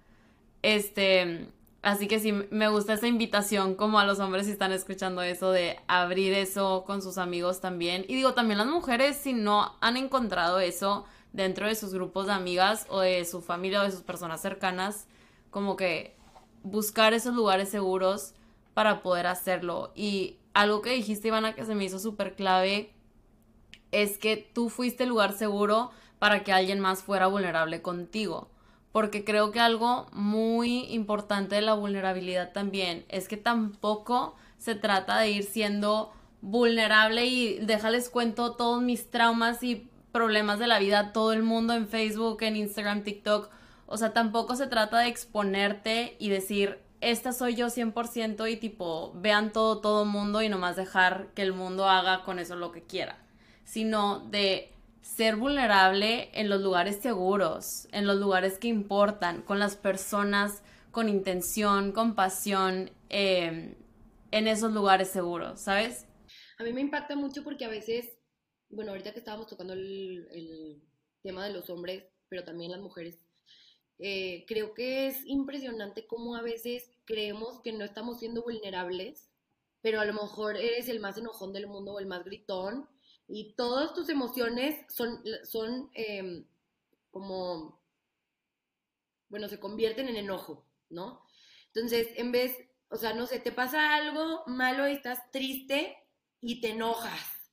Este, Así que sí, me gusta esa invitación como a los hombres si están escuchando eso de abrir eso con sus amigos también. Y digo, también las mujeres si no han encontrado eso dentro de sus grupos de amigas o de su familia o de sus personas cercanas, como que buscar esos lugares seguros para poder hacerlo. Y algo que dijiste, Ivana, que se me hizo súper clave, es que tú fuiste el lugar seguro para que alguien más fuera vulnerable contigo porque creo que algo muy importante de la vulnerabilidad también es que tampoco se trata de ir siendo vulnerable y déjales cuento todos mis traumas y problemas de la vida todo el mundo en Facebook, en Instagram, TikTok. O sea, tampoco se trata de exponerte y decir, esta soy yo 100% y tipo, vean todo, todo mundo y nomás dejar que el mundo haga con eso lo que quiera. Sino de ser vulnerable en los lugares seguros, en los lugares que importan, con las personas con intención, con pasión, eh, en esos lugares seguros, ¿sabes? A mí me impacta mucho porque a veces, bueno, ahorita que estábamos tocando el, el tema de los hombres, pero también las mujeres, eh, creo que es impresionante cómo a veces creemos que no estamos siendo vulnerables, pero a lo mejor eres el más enojón del mundo o el más gritón y todas tus emociones son, son eh, como, bueno, se convierten en enojo, ¿no? Entonces, en vez, o sea, no sé, te pasa algo malo y estás triste y te enojas,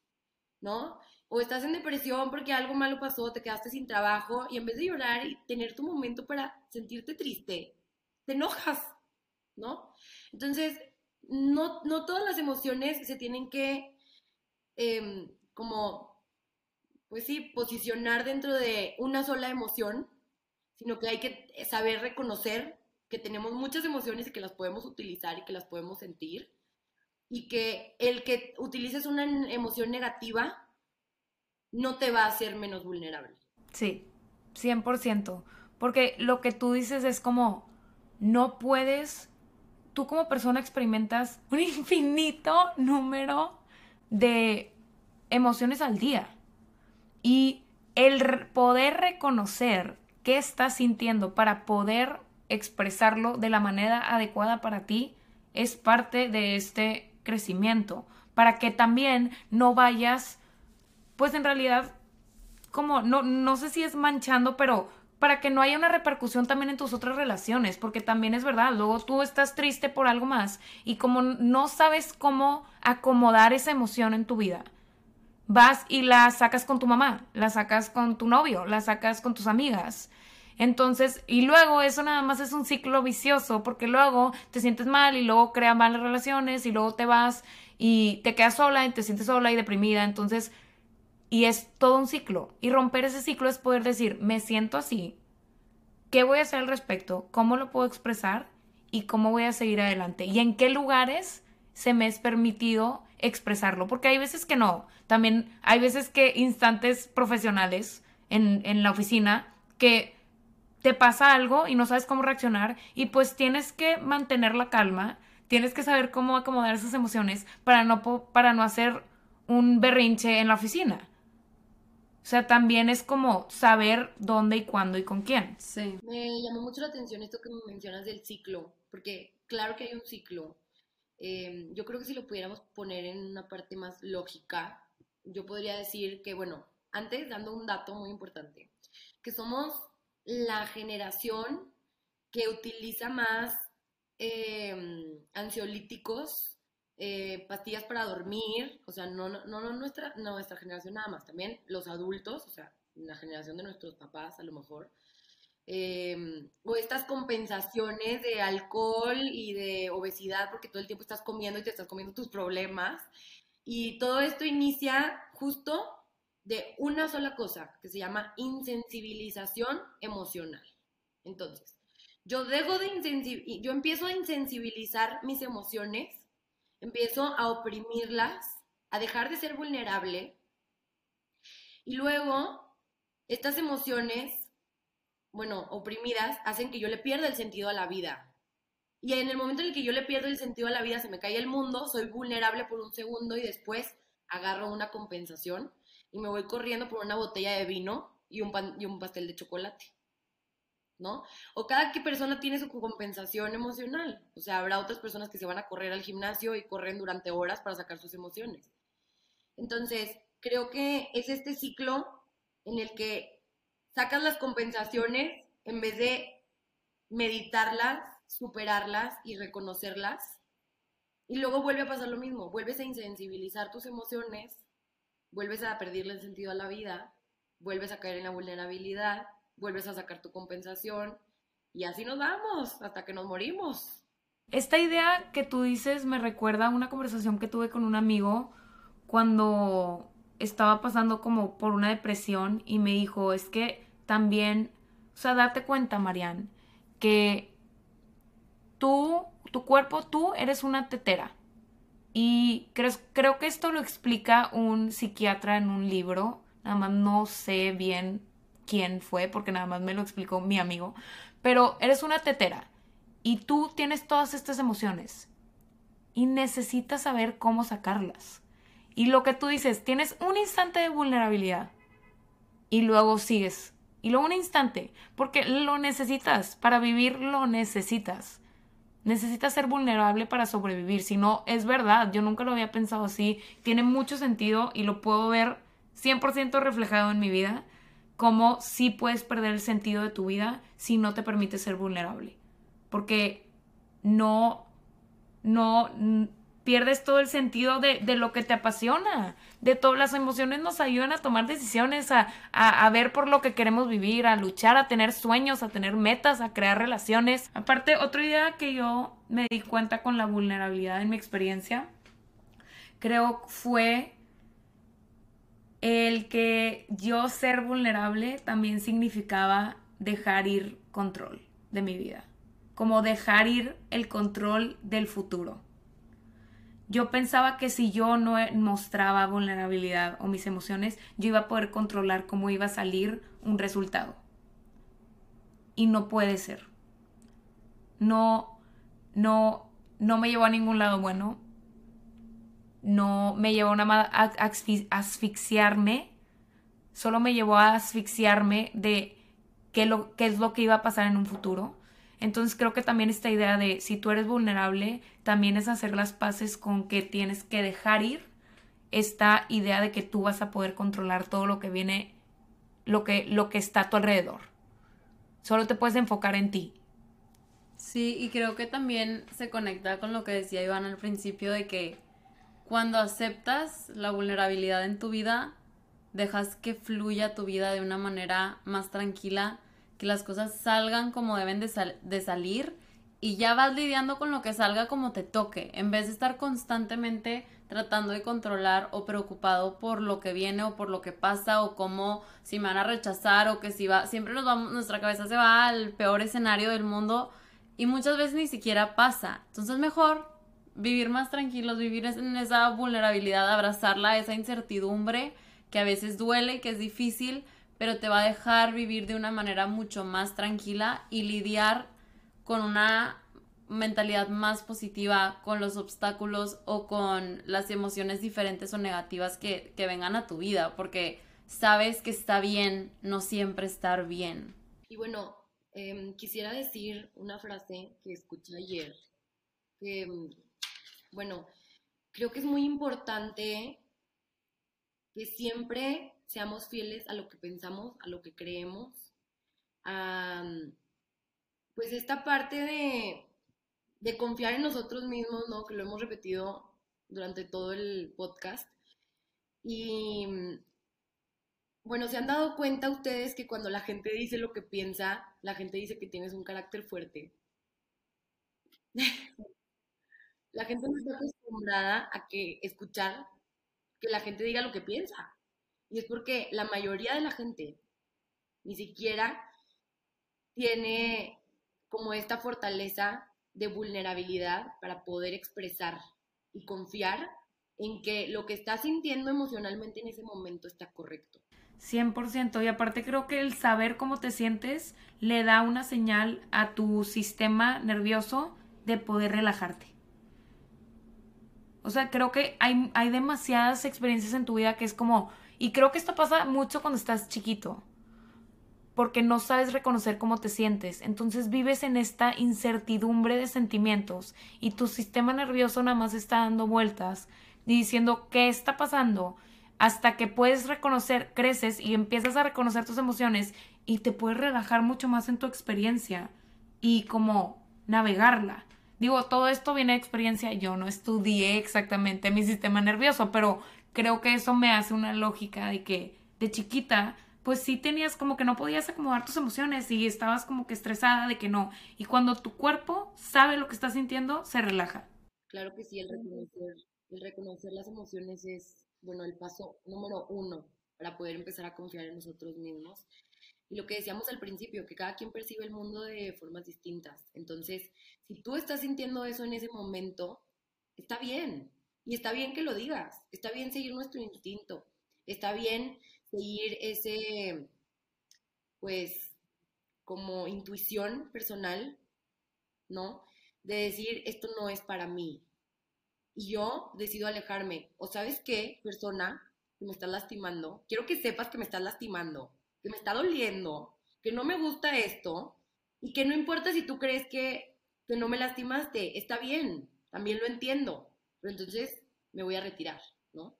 ¿no? O estás en depresión porque algo malo pasó, te quedaste sin trabajo y en vez de llorar y tener tu momento para sentirte triste, te enojas, ¿no? Entonces, no, no todas las emociones se tienen que eh, como, pues sí, posicionar dentro de una sola emoción, sino que hay que saber reconocer que tenemos muchas emociones y que las podemos utilizar y que las podemos sentir. Y que el que utilices una emoción negativa no te va a hacer menos vulnerable. Sí, 100%. Porque lo que tú dices es como, no puedes, tú como persona experimentas un infinito número de emociones al día. Y el poder reconocer qué estás sintiendo para poder expresarlo de la manera adecuada para ti es parte de este crecimiento. Para que también no vayas, pues en realidad, como, no, no sé si es manchando, pero para que no haya una repercusión también en tus otras relaciones, porque también es verdad, luego tú estás triste por algo más y como no sabes cómo acomodar esa emoción en tu vida, vas y la sacas con tu mamá, la sacas con tu novio, la sacas con tus amigas. Entonces, y luego eso nada más es un ciclo vicioso, porque luego te sientes mal y luego crea malas relaciones y luego te vas y te quedas sola y te sientes sola y deprimida. Entonces, y es todo un ciclo. Y romper ese ciclo es poder decir, me siento así, ¿qué voy a hacer al respecto? ¿Cómo lo puedo expresar? ¿Y cómo voy a seguir adelante? ¿Y en qué lugares se me es permitido expresarlo? Porque hay veces que no. También hay veces que instantes profesionales en, en la oficina que te pasa algo y no sabes cómo reaccionar y pues tienes que mantener la calma, tienes que saber cómo acomodar esas emociones para no, para no hacer un berrinche en la oficina. O sea, también es como saber dónde y cuándo y con quién. Sí. Me llamó mucho la atención esto que me mencionas del ciclo, porque claro que hay un ciclo. Em, yo creo que si lo pudiéramos poner en una parte más lógica, yo podría decir que, bueno, antes dando un dato muy importante, que somos la generación que utiliza más em, ansiolíticos eh, pastillas para dormir, o sea, no, no, no nuestra, nuestra generación nada más, también los adultos, o sea, la generación de nuestros papás a lo mejor, em, o estas compensaciones de alcohol y de obesidad porque todo el tiempo estás comiendo y te estás comiendo tus problemas. Y todo esto inicia justo de una sola cosa que se llama insensibilización emocional. Entonces, yo dejo de yo empiezo a insensibilizar mis emociones empiezo a oprimirlas, a dejar de ser vulnerable. Y luego, estas emociones, bueno, oprimidas, hacen que yo le pierda el sentido a la vida. Y en el momento en el que yo le pierdo el sentido a la vida, se me cae el mundo, soy vulnerable por un segundo y después agarro una compensación y me voy corriendo por una botella de vino y un, y un pastel de chocolate. ¿no? O cada persona tiene su compensación emocional. O sea, habrá otras personas que se van a correr al gimnasio y corren durante horas para sacar sus emociones. Entonces, creo que es este ciclo en el que sacas las compensaciones en vez de meditarlas, superarlas y reconocerlas. Y luego vuelve a pasar lo mismo, vuelves a insensibilizar tus emociones, vuelves a perderle el sentido a la vida, vuelves a caer en la vulnerabilidad vuelves a sacar tu compensación y así nos vamos hasta que nos morimos. Esta idea que tú dices me recuerda a una conversación que tuve con un amigo cuando estaba pasando como por una depresión y me dijo, es que también, o sea, date cuenta, Marian, que tú, tu cuerpo, tú eres una tetera. Y creo, creo que esto lo explica un psiquiatra en un libro, nada más no sé bien quién fue, porque nada más me lo explicó mi amigo, pero eres una tetera y tú tienes todas estas emociones y necesitas saber cómo sacarlas. Y lo que tú dices, tienes un instante de vulnerabilidad y luego sigues. Y luego un instante, porque lo necesitas, para vivir lo necesitas. Necesitas ser vulnerable para sobrevivir, si no, es verdad, yo nunca lo había pensado así, tiene mucho sentido y lo puedo ver 100% reflejado en mi vida cómo sí puedes perder el sentido de tu vida si no te permite ser vulnerable. Porque no, no pierdes todo el sentido de, lo que te apasiona. De todas las emociones nos ayudan a tomar decisiones, a, a, ver por lo que queremos vivir, a luchar, a tener sueños, a tener metas, a crear relaciones. Aparte, otra idea que yo me di cuenta con la vulnerabilidad en mi experiencia, creo fue el que yo ser vulnerable también significaba dejar ir control de mi vida, como dejar ir el control del futuro. Yo pensaba que si yo no mostraba vulnerabilidad o mis emociones, yo iba a poder controlar cómo iba a salir un resultado. Y no puede ser. No, no, no me llevó a ningún lado bueno. No me llevó a asfixiarme. Solo me llevó a asfixiarme de qué, lo, qué es lo que iba a pasar en un futuro entonces creo que también esta idea de si tú eres vulnerable, también es hacer las paces con que tienes que dejar ir esta idea de que tú vas a poder controlar todo lo que viene, lo que, lo que está a tu alrededor. Solo te puedes enfocar en ti. Sí, y creo que también se conecta con lo que decía Iván al principio de que cuando aceptas la vulnerabilidad en tu vida, dejas que fluya tu vida de una manera más tranquila que las cosas salgan como deben de, salir y ya vas lidiando con lo que salga como te toque, en vez de estar constantemente tratando de controlar o preocupado por lo que viene o por lo que pasa o cómo si me van a rechazar o que si va, siempre nos vamos, nuestra cabeza se va al peor escenario del mundo y muchas veces ni siquiera pasa. Entonces mejor vivir más tranquilos, vivir en esa vulnerabilidad, abrazarla, esa incertidumbre que a veces duele que es difícil, pero te va a dejar vivir de una manera mucho más tranquila y lidiar con una mentalidad más positiva con los obstáculos o con las emociones diferentes o negativas que, vengan a tu vida, porque sabes que está bien no siempre estar bien. Y bueno, em, quisiera decir una frase que escuché ayer, que, em, bueno, creo que es muy importante que siempre seamos fieles a lo que pensamos, a lo que creemos. pues esta parte de, de confiar en nosotros mismos, ¿no? Que lo hemos repetido durante todo el podcast. Y bueno, se han dado cuenta ustedes que cuando la gente dice lo que piensa, la gente dice que tienes un carácter fuerte. la gente no está acostumbrada a que escuchar que la gente diga lo que piensa. Y es porque la mayoría de la gente ni siquiera tiene como esta fortaleza de vulnerabilidad para poder expresar y confiar en que lo que está sintiendo emocionalmente en ese momento está correcto. 100%. Y aparte creo que el saber cómo te sientes le da una señal a tu sistema nervioso de poder relajarte. O sea, creo que hay, hay demasiadas experiencias en tu vida que es como, y creo que esto pasa mucho cuando estás chiquito, porque no sabes reconocer cómo te sientes. Entonces vives en esta incertidumbre de sentimientos y tu sistema nervioso nada más está dando vueltas y diciendo qué está pasando hasta que puedes reconocer, creces y empiezas a reconocer tus emociones y te puedes relajar mucho más en tu experiencia y como navegarla. Digo, todo esto viene de experiencia, yo no estudié exactamente mi sistema nervioso, pero creo que eso me hace una lógica de que de chiquita, pues sí tenías como que no podías acomodar tus emociones y estabas como que estresada de que no. Y cuando tu cuerpo sabe lo que está sintiendo, se relaja. Claro que sí, el reconocer, el reconocer las emociones es, bueno, el paso número uno para poder empezar a confiar en nosotros mismos. Y lo que decíamos al principio, que cada quien percibe el mundo de formas distintas. Entonces, si tú estás sintiendo eso en ese momento, está bien, y está bien que lo digas, está bien seguir nuestro instinto, está bien seguir ese, pues, como intuición personal, ¿no? De decir, esto no es para mí. Y yo decido alejarme. O sabes qué, persona que me está lastimando, quiero que sepas que me estás lastimando, que me está doliendo, que no me gusta esto y que no importa si tú crees que, que no me lastimaste, está bien, también lo entiendo entonces me voy a retirar, ¿no?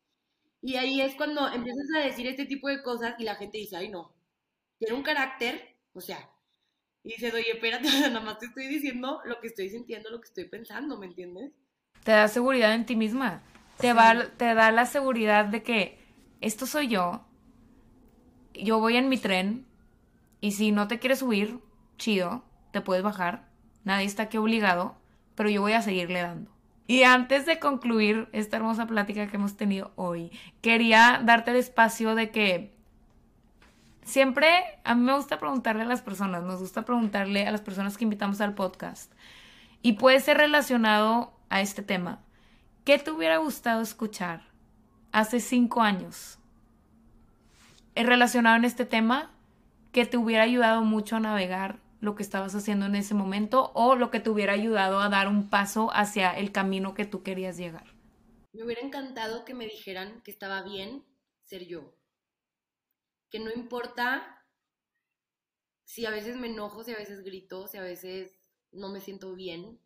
Y ahí es cuando empiezas a decir este tipo de cosas y la gente dice, ay no, tiene un carácter, o sea, y dices, oye, espérate, nada más te estoy diciendo lo que estoy sintiendo, lo que estoy pensando, ¿me entiendes? Te da seguridad en ti misma, te, va, te da la seguridad de que esto soy yo, yo voy en mi tren y si no te quieres subir, chido, te puedes bajar, nadie está aquí obligado, pero yo voy a seguirle dando. Y antes de concluir esta hermosa plática que hemos tenido hoy, quería darte el espacio de que siempre a mí me gusta preguntarle a las personas, nos gusta preguntarle a las personas que invitamos al podcast. Y puede ser relacionado a este tema. ¿qué te hubiera gustado escuchar hace cinco años relacionado en este tema que te hubiera ayudado mucho a navegar lo que estabas haciendo en ese momento o lo que te hubiera ayudado a dar un paso hacia el camino que tú querías llegar? Me hubiera encantado que me dijeran que estaba bien ser yo. Que no importa si a veces me enojo, si a veces grito, si a veces no me siento bien,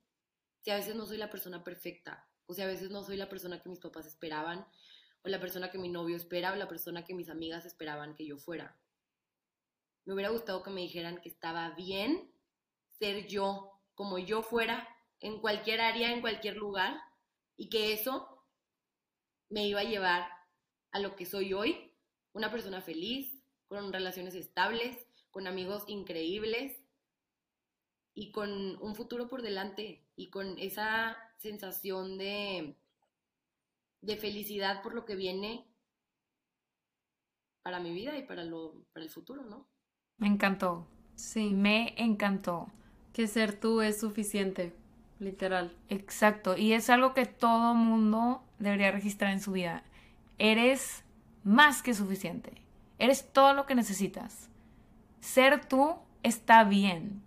si a veces no soy la persona perfecta, o si a veces no soy la persona que mis papás esperaban, o la persona que mi novio espera, o la persona que mis amigas esperaban que yo fuera. Me hubiera gustado que me dijeran que estaba bien ser yo, como yo fuera, en cualquier área, en cualquier lugar, y que eso me iba a llevar a lo que soy hoy, una persona feliz, con relaciones estables, con amigos increíbles y con un futuro por delante y con esa sensación de, de felicidad por lo que viene para mi vida y para, lo, para el futuro, ¿no? Me encantó. Sí. Me encantó. Que ser tú es suficiente, literal. Exacto. Y es algo que todo mundo debería registrar en su vida. Eres más que suficiente. Eres todo lo que necesitas. Ser tú está bien.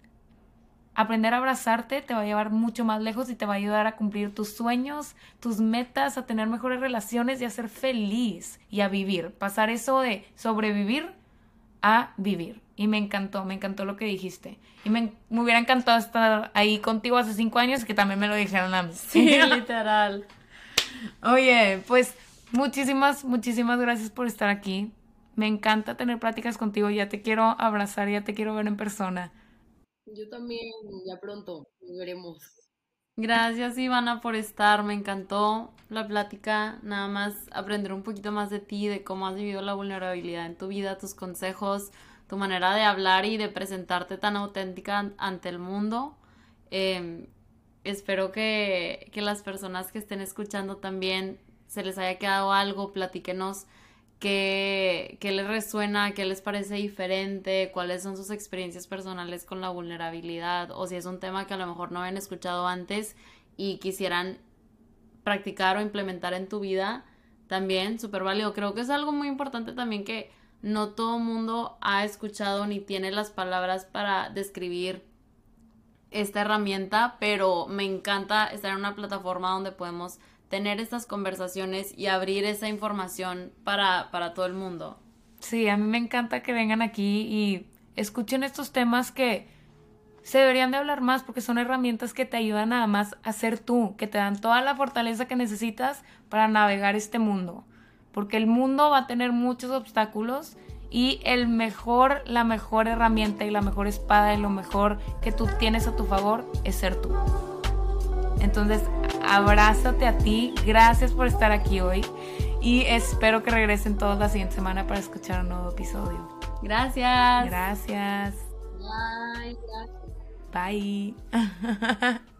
Aprender a abrazarte te va a llevar mucho más lejos y te va a ayudar a cumplir tus sueños, tus metas, a tener mejores relaciones y a ser feliz y a vivir. Pasar eso de sobrevivir a vivir. Y me encantó, me encantó lo que dijiste. Y me, hubiera encantado estar ahí contigo hace cinco años que también me lo dijeran a mí. Sí, literal. Oye, pues muchísimas, muchísimas gracias por estar aquí. Me encanta tener pláticas contigo. Ya te quiero abrazar, ya te quiero ver en persona. Yo también, ya pronto, veremos. Gracias Ivana por estar, me encantó la plática, nada más aprender un poquito más de ti, de cómo has vivido la vulnerabilidad en tu vida, tus consejos, tu manera de hablar y de presentarte tan auténtica ante el mundo. Em, espero que, que las personas que estén escuchando también se les haya quedado algo, platíquenos qué, les resuena, qué les parece diferente, cuáles son sus experiencias personales con la vulnerabilidad o si es un tema que a lo mejor no habían escuchado antes y quisieran practicar o implementar en tu vida, también súper válido. Creo que es algo muy importante también que no todo mundo ha escuchado ni tiene las palabras para describir esta herramienta, pero me encanta estar en una plataforma donde podemos tener estas conversaciones y abrir esa información para, para todo el mundo. Sí, a mí me encanta que vengan aquí y escuchen estos temas que se deberían de hablar más porque son herramientas que te ayudan nada más a ser tú, que te dan toda la fortaleza que necesitas para navegar este mundo. Porque el mundo va a tener muchos obstáculos y el mejor, la mejor herramienta y la mejor espada y lo mejor que tú tienes a tu favor es ser tú. Entonces, abrázate a ti. Gracias por estar aquí hoy. Y espero que regresen todos la siguiente semana para escuchar un nuevo episodio. Gracias. Gracias. Bye, gracias. Bye.